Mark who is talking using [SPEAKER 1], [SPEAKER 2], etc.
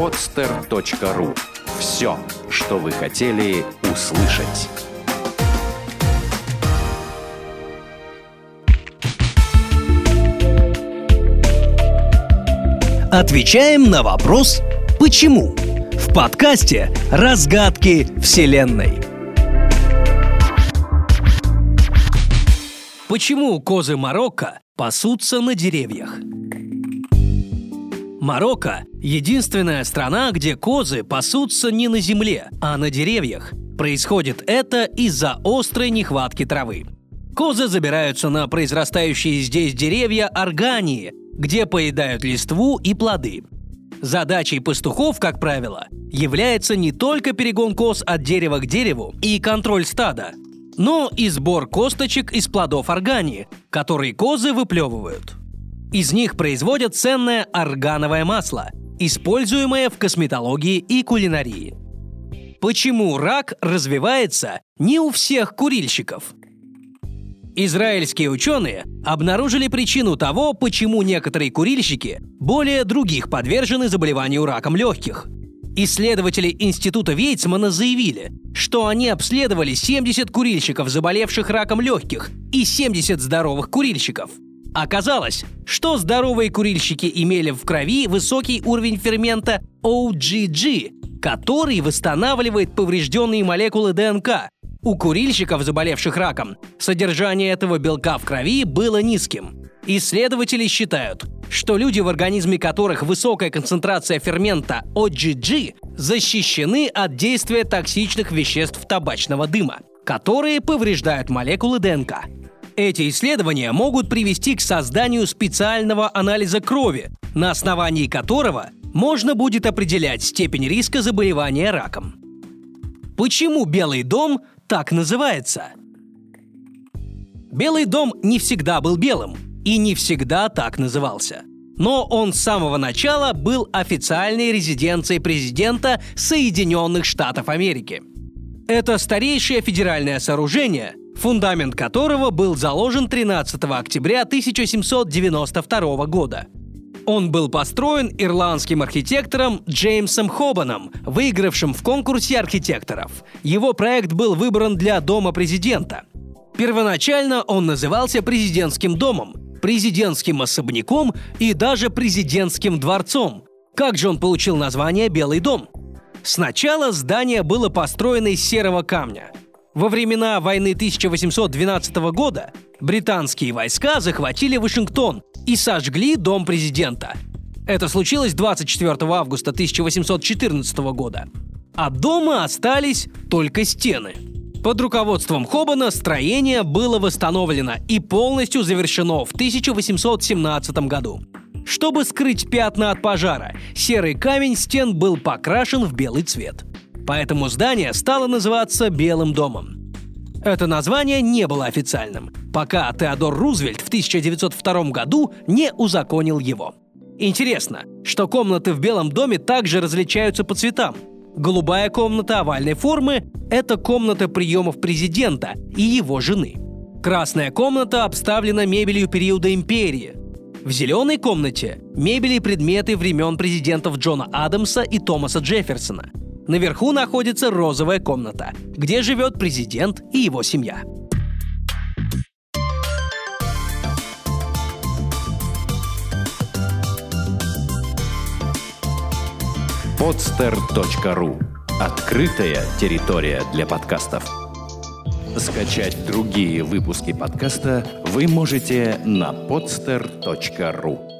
[SPEAKER 1] podster.ru. Все, что вы хотели услышать.
[SPEAKER 2] Отвечаем на вопрос «Почему?» в подкасте «Разгадки Вселенной». Почему козы Марокко пасутся на деревьях? Марокко – единственная страна, где козы пасутся не на земле, а на деревьях. Происходит это из-за острой нехватки травы. Козы забираются на произрастающие здесь деревья органии, где поедают листву и плоды. Задачей пастухов, как правило, является не только перегон коз от дерева к дереву и контроль стада, но и сбор косточек из плодов органии, которые козы выплевывают. Из них производят ценное органовое масло, используемое в косметологии и кулинарии. Почему рак развивается не у всех курильщиков? Израильские ученые обнаружили причину того, почему некоторые курильщики более других подвержены заболеванию раком легких. Исследователи Института Вейцмана заявили, что они обследовали 70 курильщиков, заболевших раком легких, и 70 здоровых курильщиков. Оказалось, что здоровые курильщики имели в крови высокий уровень фермента OGG, который восстанавливает поврежденные молекулы ДНК, у курильщиков, заболевших раком, содержание этого белка в крови было низким. Исследователи считают, что люди, в организме которых высокая концентрация фермента OGG, защищены от действия токсичных веществ табачного дыма, которые повреждают молекулы ДНК. Эти исследования могут привести к созданию специального анализа крови, на основании которого можно будет определять степень риска заболевания раком. Почему Белый дом так называется. Белый дом не всегда был белым и не всегда так назывался. Но он с самого начала был официальной резиденцией президента Соединенных Штатов Америки. Это старейшее федеральное сооружение, фундамент которого был заложен 13 октября 1792 года – он был построен ирландским архитектором Джеймсом Хобаном, выигравшим в конкурсе архитекторов. Его проект был выбран для Дома президента. Первоначально он назывался президентским домом, президентским особняком и даже президентским дворцом. Как же он получил название «Белый дом»? Сначала здание было построено из серого камня. Во времена войны 1812 года британские войска захватили Вашингтон и сожгли дом президента. Это случилось 24 августа 1814 года. От дома остались только стены. Под руководством Хобана строение было восстановлено и полностью завершено в 1817 году. Чтобы скрыть пятна от пожара, серый камень стен был покрашен в белый цвет. Поэтому здание стало называться Белым домом. Это название не было официальным, пока Теодор Рузвельт в 1902 году не узаконил его. Интересно, что комнаты в Белом доме также различаются по цветам. Голубая комната овальной формы – это комната приемов президента и его жены. Красная комната обставлена мебелью периода империи. В зеленой комнате – мебели и предметы времен президентов Джона Адамса и Томаса Джефферсона – Наверху находится розовая комната, где живет президент и его семья.
[SPEAKER 1] podster.ru Открытая территория для подкастов. Скачать другие выпуски подкаста вы можете на podster.ru